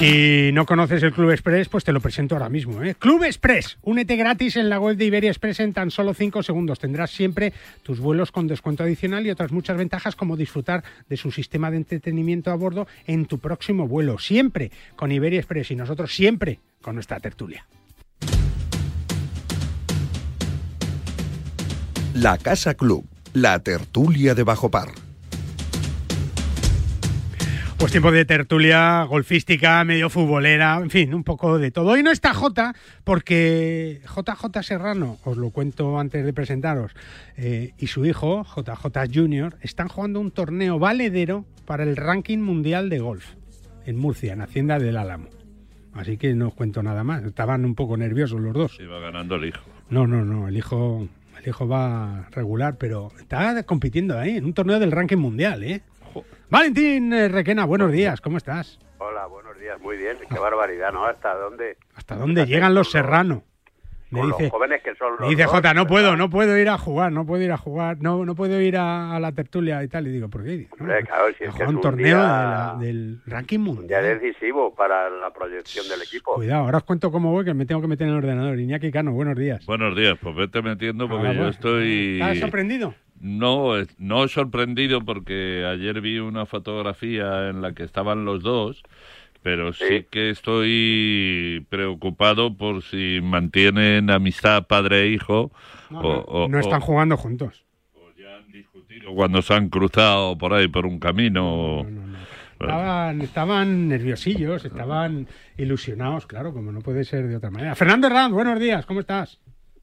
Si no conoces el Club Express, pues te lo presento ahora mismo. ¿eh? Club Express, únete gratis en la web de Iberia Express en tan solo 5 segundos. Tendrás siempre tus vuelos con descuento adicional y otras muchas ventajas como disfrutar de su sistema de entretenimiento a bordo en tu próximo vuelo. Siempre con Iberia Express y nosotros siempre con nuestra tertulia. La Casa Club, la tertulia de Bajo Par. Pues tiempo de tertulia golfística, medio futbolera, en fin, un poco de todo. Hoy no está J porque JJ Serrano, os lo cuento antes de presentaros, eh, y su hijo, JJ Junior, están jugando un torneo valedero para el ranking mundial de golf en Murcia, en Hacienda del Álamo. Así que no os cuento nada más. Estaban un poco nerviosos los dos. Iba ganando el hijo. No, no, no. El hijo, el hijo va regular, pero está compitiendo ahí en un torneo del ranking mundial, ¿eh? Valentín eh, Requena, buenos días, ¿cómo estás? Hola, buenos días, muy bien. Qué barbaridad, ¿no? ¿Hasta dónde? ¿Hasta dónde llegan los serranos? Me dice, los jóvenes que son los dice dos, Jota, no puedo, no puedo ir a jugar, no puedo ir a jugar, no, no puedo ir a, a la tertulia y tal. Y digo, ¿por qué? No, Hombre, claro, si es a que jugar es un un torneo día- de la- del ranking Ya mundial. decisivo para la proyección del equipo. Cuidado, ahora os cuento cómo voy, que me tengo que meter en el ordenador. Iñaki Cano, buenos días. Buenos días, pues vete metiendo porque Ah, yo estoy... ¿Estás sorprendido? No, no sorprendido porque ayer vi una fotografía en la que estaban los dos, pero sí, que estoy preocupado por si mantienen amistad padre e hijo No, o, no, o- no están o- jugando juntos. o cuando se han cruzado por ahí por un camino. Estaban, estaban nerviosillos, estaban ilusionados, claro, como no puede ser de otra manera. Fernando Herranz, buenos días, ¿cómo estás?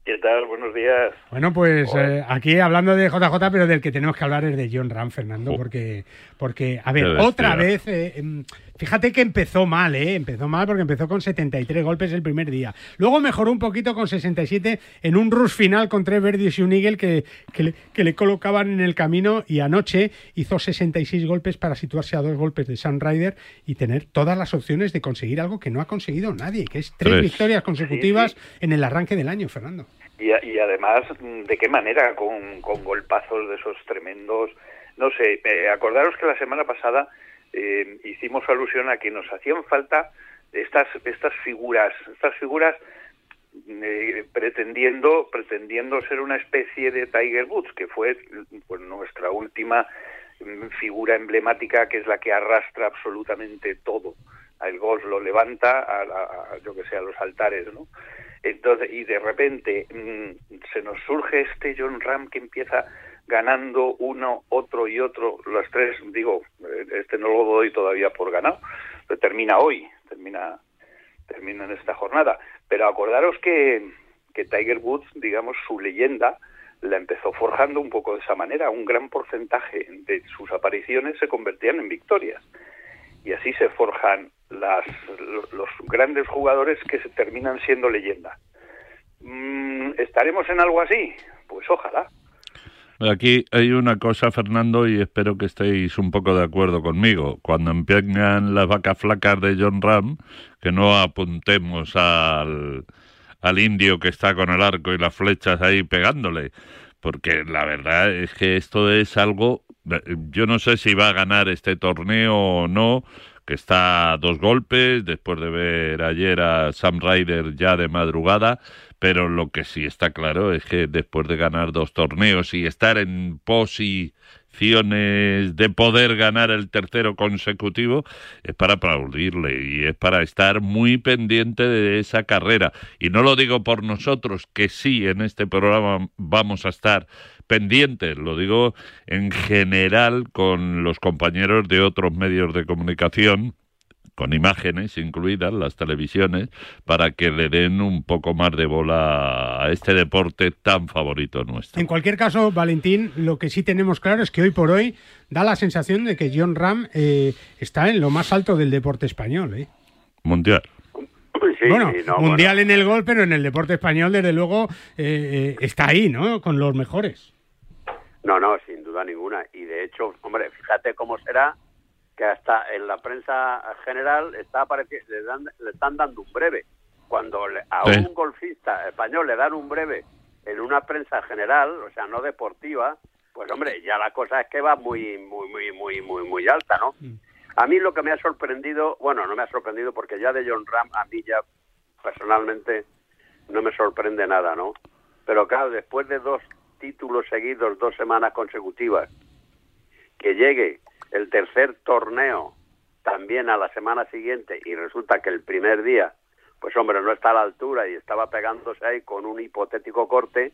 ¿Qué tal? Buenos días. Bueno, pues eh, aquí hablando de JJ, pero del que tenemos que hablar es de John Ram, Fernando, porque, porque a ver, otra vez, eh, em, fíjate que empezó mal, ¿eh? Empezó mal porque empezó con 73 golpes el primer día. Luego mejoró un poquito con 67 en un rush final con tres verdes y un eagle que, que, le, que le colocaban en el camino y anoche hizo 66 golpes para situarse a dos golpes de Sunrider y tener todas las opciones de conseguir algo que no ha conseguido nadie, que es tres, Tres. victorias consecutivas en el arranque del año, Fernando. Y, además, ¿de qué manera? Con, con golpazos de esos tremendos. No sé, eh, acordaros que la semana pasada eh, hicimos alusión a que nos hacían falta estas, estas figuras, estas figuras eh, pretendiendo, pretendiendo ser una especie de Tiger Woods, que fue pues, nuestra última mm, figura emblemática, que es la que arrastra absolutamente todo. El golf lo levanta a, a- yo que sé, a los altares, ¿no? Entonces, y de repente mm, se nos surge este John Ram que empieza ganando uno, otro y otro, los tres, digo, este no lo doy todavía por ganado, pero termina hoy, termina, termina en esta jornada. Pero acordaros que, que Tiger Woods, digamos, su leyenda la empezó forjando un poco de esa manera. Un gran porcentaje de sus apariciones se convertían en victorias. Y así se forjan las, lo- los grandes jugadores que se terminan siendo leyenda. Mm, ¿Estaremos en algo así? Pues ojalá. Aquí hay una cosa, Fernando, y espero que estéis un poco de acuerdo conmigo. Cuando empeñan las vacas flacas de John Ram, que no apuntemos al, al indio que está con el arco y las flechas ahí pegándole, porque la verdad es que esto es algo... Yo no sé si va a ganar este torneo o no, que está a dos golpes, después de ver ayer a Sam Ryder ya de madrugada, pero lo que sí está claro es que después de ganar dos torneos y estar en posiciones de poder ganar el tercero consecutivo, es para aplaudirle y es para estar muy pendiente de esa carrera. Y no lo digo por nosotros, que sí en este programa vamos a estar pendientes, lo digo en general con los compañeros de otros medios de comunicación con imágenes incluidas, las televisiones, para que le den un poco más de bola a este deporte tan favorito nuestro. En cualquier caso, Valentín, lo que sí tenemos claro es que hoy por hoy da la sensación de que John Ram eh, está en lo más alto del deporte español. ¿eh? Mundial. bueno, mundial en el gol, pero en el deporte español, desde luego, eh, está ahí, ¿no? Con los mejores. No, no, sin duda ninguna. Y de hecho, hombre, fíjate cómo será que hasta en la prensa general está le, dan, le están dando un breve. Cuando a un golfista español le dan un breve en una prensa general, o sea, no deportiva, pues hombre, ya la cosa es que va muy, muy, muy, muy, muy, muy alta, ¿no? A mí lo que me ha sorprendido, bueno, no me ha sorprendido porque ya de John Ram a mí ya personalmente no me sorprende nada, ¿no? Pero claro, después de dos títulos seguidos, dos semanas consecutivas, que llegue el tercer torneo también a la semana siguiente y resulta que el primer día, pues hombre, no está a la altura y estaba pegándose ahí con un hipotético corte,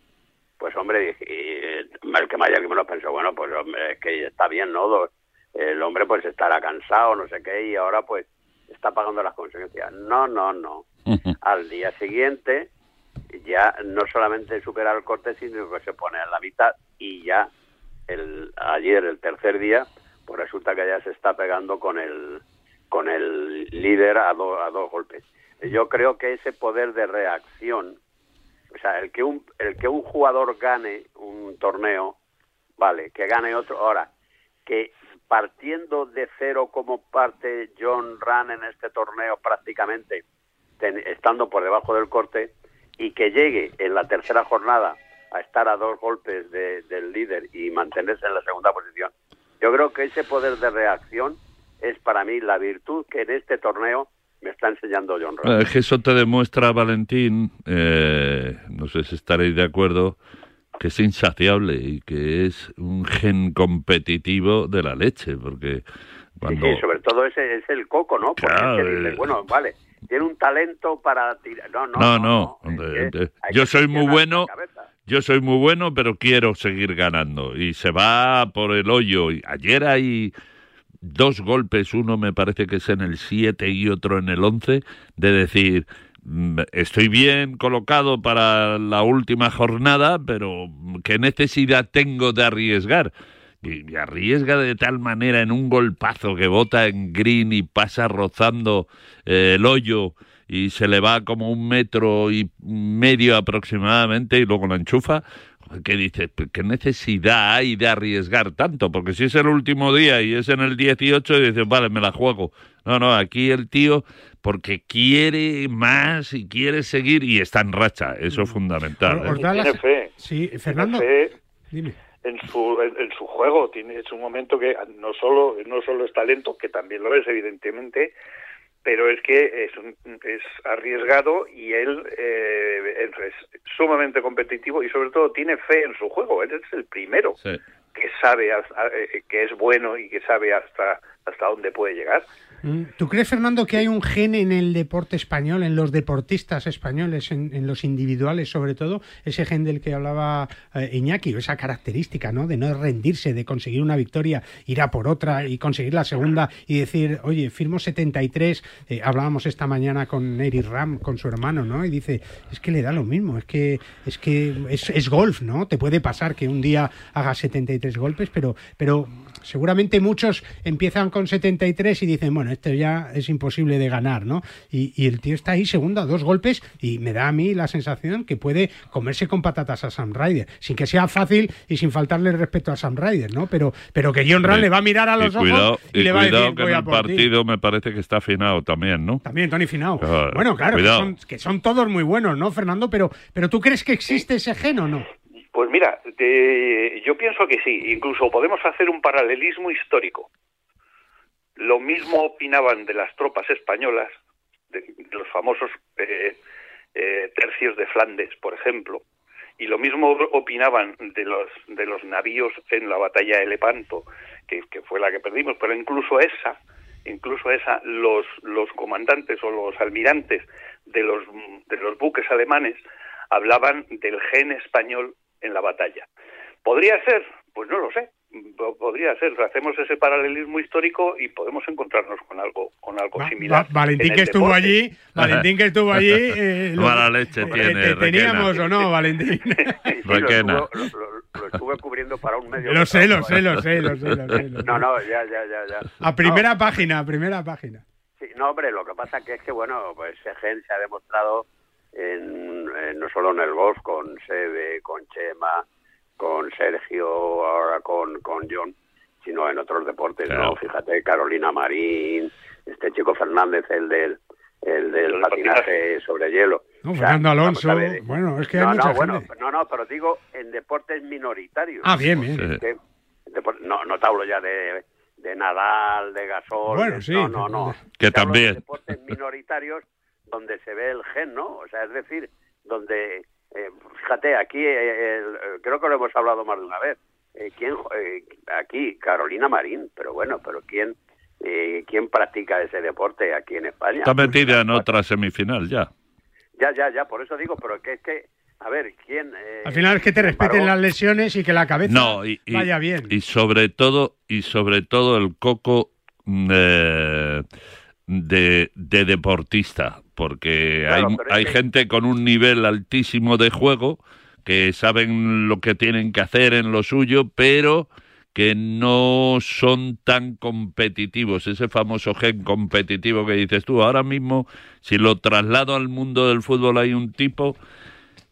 pues hombre, y, el que haya que me lo pensó, bueno, pues hombre, es que está bien, ¿no? El hombre pues estará cansado, no sé qué, y ahora pues está pagando las consecuencias. No, no, no. Al día siguiente ya no solamente supera el corte, sino que se pone a la mitad y ya el ayer, el tercer día, pues resulta que ya se está pegando con el con el líder a, a dos golpes. Yo creo que ese poder de reacción, o sea, el que un el que un jugador gane un torneo, vale, que gane otro, ahora que partiendo de cero como parte John Run en este torneo prácticamente, estando por debajo del corte, y que llegue en la tercera jornada a estar a dos golpes del líder y mantenerse en la segunda posición, yo creo que ese poder de reacción es para mí la virtud que en este torneo me está enseñando John Ram. Es que eso te demuestra, Valentín, eh, no sé si estaréis de acuerdo, que es insaciable y que es un gen competitivo de la leche, porque cuando... Sí, sobre todo ese es el coco, ¿no? Porque eh, bueno, vale, tiene un talento para tirar... No, no, no. yo soy muy bueno... Yo soy muy bueno, pero quiero seguir ganando. Y se va por el hoyo. Ayer hay dos golpes, uno me parece que es en el 7 y otro en el 11, de decir, mm, estoy bien colocado para la última jornada, pero ¿qué necesidad tengo de arriesgar? Y, arriesga de tal manera en un golpazo que bota en green y pasa rozando eh, el hoyo y se le va como un metro y medio aproximadamente y luego la enchufa, ¿qué dices? ¿Qué necesidad hay de arriesgar tanto? Porque si es el último día y es en el 18 y dices, vale, me la juego. No, no, aquí el tío porque quiere más y quiere seguir y está en racha, eso es fundamental. ¿eh? Tiene fe. Sí, Fernando. Dime en su en, su juego tiene es un momento que no solo no solo es talento que también lo es evidentemente pero es que es, es arriesgado y él eh, es sumamente competitivo y sobre todo tiene fe en su juego. Él es el primero que sabe eh, que es bueno y que sabe hasta hasta dónde puede llegar. Mm, ¿Tú crees, Fernando, que hay un gen en el deporte español, en los deportistas españoles, en, los individuales sobre todo, ese gen del que hablaba eh, Iñaki, esa característica, ¿no? De no rendirse, de conseguir una victoria, ir a por otra y conseguir la segunda y decir, oye, firmo 73, eh, hablábamos esta mañana con Eric Ram, con su hermano, ¿no? Y dice, es que le da lo mismo, es que es que es, es golf, ¿no? Te puede pasar que un día hagas 73 golpes, pero, pero seguramente muchos empiezan con 73 y dicen, bueno, esto ya es imposible de ganar, ¿no? Y, el tío está ahí segundo a dos golpes y me da a mí la sensación que puede comerse con patatas a Sam Ryder, sin que sea fácil y sin faltarle respeto a Sam Ryder, ¿no? Pero, pero que John Ram le va a mirar a los ojos y, le va a decir, que en el partido me parece que está afinado también, ¿no? También, Tony Finao. bueno, claro, que son, todos muy buenos, ¿no, Fernando? Pero, pero ¿tú crees que existe ese gen o no? Pues mira, yo pienso que sí. Incluso podemos hacer un paralelismo histórico. Lo mismo opinaban de las tropas españolas, de, los famosos eh, eh, tercios de Flandes, por ejemplo, y lo mismo opinaban de los de los navíos en la batalla de Lepanto, que, que fue la que perdimos, pero incluso esa, incluso esa, los los comandantes o los almirantes de los de los buques alemanes hablaban del gen español en la batalla. ¿Podría ser? Pues no lo sé. po- podría ser. Hacemos ese paralelismo histórico y podemos encontrarnos con algo, con algo similar. Va- Valentín que estuvo deporte. allí, Valentín que estuvo allí. eh, lo- Mala leche eh, tiene, te- ¿Teníamos o no, Valentín? Requena. Lo, lo- lo estuve cubriendo para un medio. Lo sé, lo sé, lo sé, lo sé, lo sé, lo sé. No, no, ya, ya, ya, ya. A primera página, a primera página. Sí, no, hombre, lo que pasa que es que, bueno, pues Segen se ha demostrado en, en- no solo en el golf, con Sebe, con Chema, con Sergio, ahora con, con John, sino en otros deportes, Claro. ¿no? Fíjate, Carolina Marín, este chico Fernández, el del, el del patinaje sobre hielo. No, O sea, Fernando Alonso. ver, Bueno, es que hay no, mucha no, bueno, no, no, pero digo en deportes minoritarios. Ah, bien, bien. No, no te hablo ya de, de Nadal, de Gasol. Bueno, sí. No, no, no. Que Te hablo de también. deportes minoritarios donde se ve el gen, ¿no? O sea, es decir, donde, eh, fíjate, aquí eh, el- eh, creo que lo hemos hablado más de una vez. Eh, ¿quién, eh, aquí, Carolina Marín, pero bueno, pero ¿quién, eh, ¿quién practica ese deporte aquí en España? Está metida en otra semifinal ya. Ya, ya, ya, por eso digo, pero que es que, a ver, ¿quién? eh, Al final es que te respeten las lesiones y que la cabeza No, y, y- vaya bien. y sobre todo, y sobre todo el coco mm, eh, de, de deportista, porque Claro, hay, hay que- gente con un nivel altísimo de juego que saben lo que tienen que hacer en lo suyo, pero que no son tan competitivos, ese famoso gen competitivo que dices tú. Ahora mismo, si lo traslado al mundo del fútbol, hay un tipo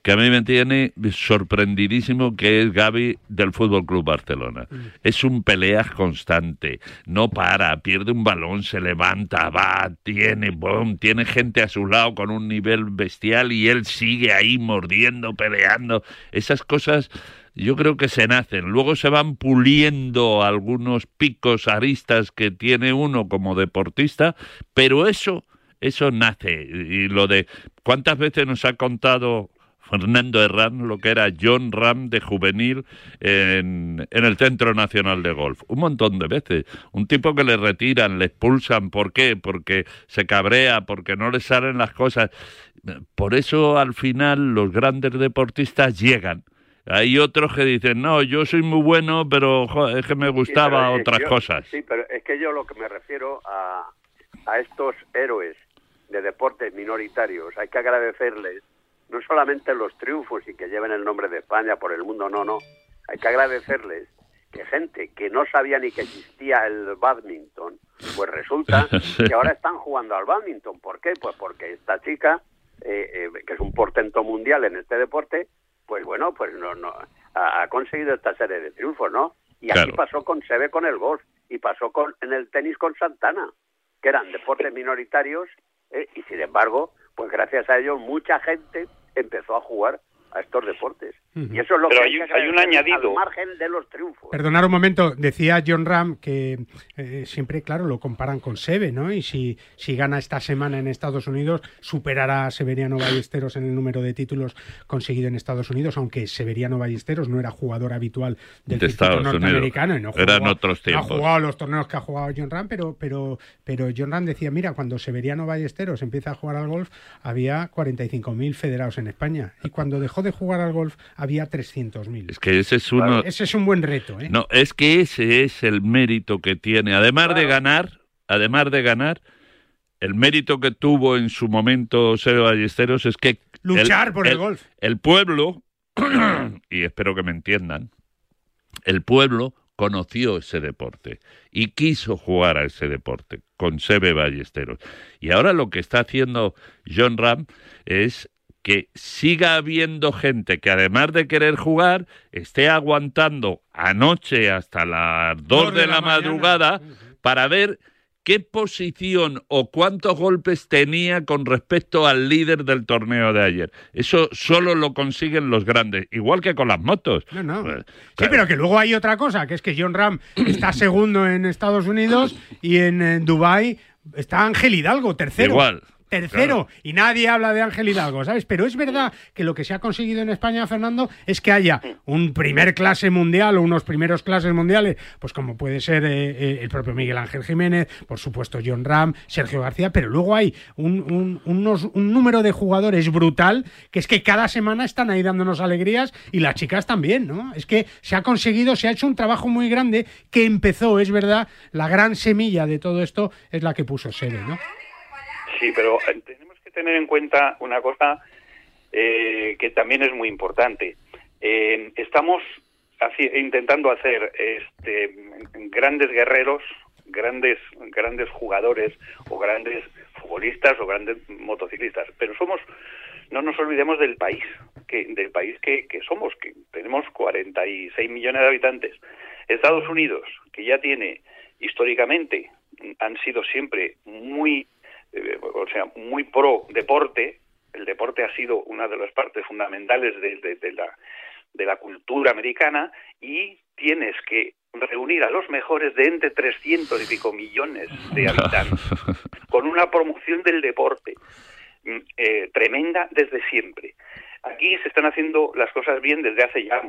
que a mí me tiene sorprendidísimo, que es Gaby del Fútbol Club Barcelona. Es un peleas constante, no para, pierde un balón, se levanta, va, tiene, boom, tiene gente a su lado con un nivel bestial y él sigue ahí mordiendo, peleando. Esas cosas yo creo que se nacen. Luego se van puliendo algunos picos aristas que tiene uno como deportista, pero eso, eso nace. Y lo de cuántas veces nos ha contado Fernando Herrán lo que era John Ram de juvenil en, en el Centro Nacional de Golf. Un montón de veces. Un tipo que le retiran, le expulsan. ¿Por qué? Porque se cabrea, porque no le salen las cosas. Por eso al final los grandes deportistas llegan. Hay otros que dicen, no, yo soy muy bueno, pero jo, es que me gustaba Sí, otras yo- cosas. Sí, pero es que yo lo que me refiero a, a estos héroes de deportes minoritarios, hay que agradecerles no solamente los triunfos y que lleven el nombre de España por el mundo, no, no, hay que agradecerles que gente que no sabía ni que existía el badminton, pues resulta que ahora están jugando al badminton. ¿Por qué? Pues porque esta chica, eh, eh, que es un portento mundial en este deporte, pues bueno, pues no, no ha, ha conseguido esta serie de triunfos, ¿no? Y aquí Claro. pasó con Seve con el golf y pasó con en el tenis con Santana, que eran deportes minoritarios eh, y sin embargo, pues gracias a ellos mucha gente empezó a jugar a estos deportes. Y eso es lo Pero que hay que un- hay un agradecer añadido. al margen de los triunfos. Perdonar un momento, decía John Ram que eh, siempre, claro, lo comparan con Seve, ¿no? Y si, si gana esta semana en Estados Unidos, superará a Severiano Ballesteros en el número de títulos conseguido en Estados Unidos, aunque Severiano Ballesteros no era jugador habitual del De circuito Estados norteamericano. Y no Unidos. Eran jugó- otros no tiempos. ha jugado los torneos que ha jugado John Ram, pero, pero, pero John Ram decía, mira, cuando Severiano Ballesteros empieza a jugar al golf, había 45.000 federados en España. Y cuando dejó de jugar al golf, había 300.000. Es que ese es uno... Ese es un buen reto, ¿eh? No, es que ese es el mérito que tiene. Además de ganar, además de ganar, el mérito que tuvo en su momento Sebe Ballesteros es que... Luchar por el golf. El pueblo, y espero que me entiendan, el pueblo conoció ese deporte y quiso jugar a ese deporte con Sebe Ballesteros. Y ahora lo que está haciendo John Ram es que siga habiendo gente que además de querer jugar, esté aguantando anoche hasta las 2 de, la, madrugada para ver qué posición o cuántos golpes tenía con respecto al líder del torneo de ayer. Eso solo lo consiguen los grandes, igual que con las motos. No, no. Pues, Sí, pero que luego hay otra cosa, que es que John Ram está segundo en Estados Unidos y en, eh, Dubái está Ángel Hidalgo, tercero. Igual. Tercero, y nadie habla de Ángel Hidalgo, ¿sabes? Pero es verdad que lo que se ha conseguido en España, Fernando, es que haya un primer clase mundial o unos primeros clases mundiales, pues como puede ser eh, eh, el propio Miguel Ángel Jiménez, por supuesto John Ram, Sergio García, pero luego hay un, un- unos- un número de jugadores brutal que es que cada semana están ahí dándonos alegrías y las chicas también, ¿no? Es que se ha conseguido, se ha hecho un trabajo muy grande que empezó, es verdad, la gran semilla de todo esto es la que puso Sede, ¿no? Sí, pero eh, tenemos que tener en cuenta una cosa eh, que también es muy importante. Eh, estamos intentando hacer este, grandes guerreros, grandes, grandes jugadores o grandes futbolistas o grandes motociclistas, pero somos, no nos olvidemos del país, que, del país que, que somos, que tenemos 46 millones de habitantes. Estados Unidos, que ya tiene históricamente, han sido siempre muy eh, o sea, muy pro deporte. El deporte ha sido una de las partes fundamentales de, de- de la, de la cultura americana y tienes que reunir a los mejores de entre 300 y pico millones de habitantes con una promoción del deporte mm, eh, tremenda desde siempre. Aquí se están haciendo las cosas bien desde hace ya,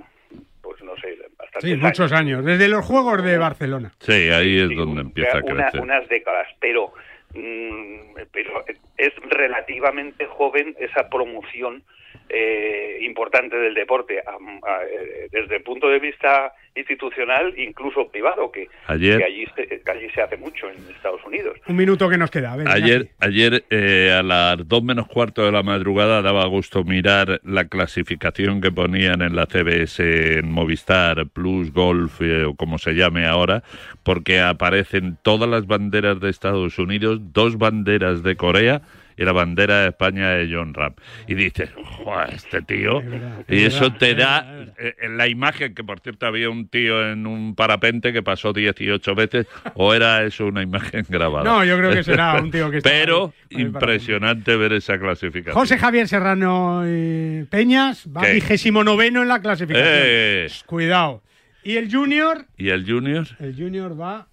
pues no sé, bastantes Sí, años. muchos años, desde los Juegos de Barcelona. Sí, ahí es donde empieza a Una- crecer. unas décadas, pero pero es relativamente joven esa promoción eh, importante del deporte a- eh, desde el punto de vista institucional, incluso privado, que, Ayer- que allí, se, que allí se hace mucho en Estados Unidos. Un minuto que nos queda. a ver, Ayer, ayer eh, a las dos menos cuarto de la madrugada daba gusto mirar la clasificación que ponían en la CBS en Movistar Plus Golf eh, o como se llame ahora, porque aparecen todas las banderas de Estados Unidos, dos banderas de Corea y la bandera de España de John Ram. Y dices, "Joder, este tío. y es eso verdad, te da, eh, en la imagen, que por cierto había un tío en un parapente que pasó 18 veces, o era eso una imagen grabada. No, yo creo que será un tío que está Pero ahí, impresionante ver esa clasificación. José Javier Serrano eh, Peñas va ¿Qué? vigésimo noveno en la clasificación. Eh. Cuidado. Y el Junior, ¿Y el Junior? el Junior va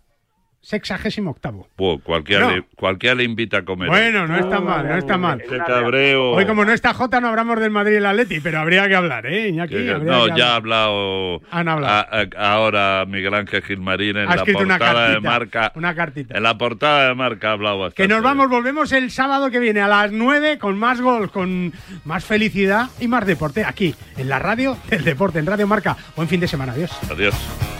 sexagésimo octavo. Pues cualquiera, No. le, cualquiera le invita a comer. Bueno, no está mal, no está mal. Qué cabreo. Hoy como no está Jota no hablamos del Madrid y el Atleti, pero habría que hablar, ¿eh, Iñaki? Que- no, que ya ha hablado, Han hablado. a- a- ahora Miguel Ángel Gilmarín en Ha la escrito una portada de cartita, marca. una cartita. En la portada de marca ha hablado bastante. Que nos vamos, volvemos el sábado que viene a las 9 con más gol, con más felicidad y más deporte aquí en la radio del deporte, en Radio Marca. Buen fin de semana, adiós. Adiós.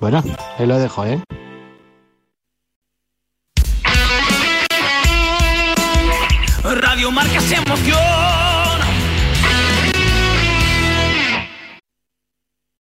Bueno, ahí lo dejo, ¿eh? Radio Marca emoción.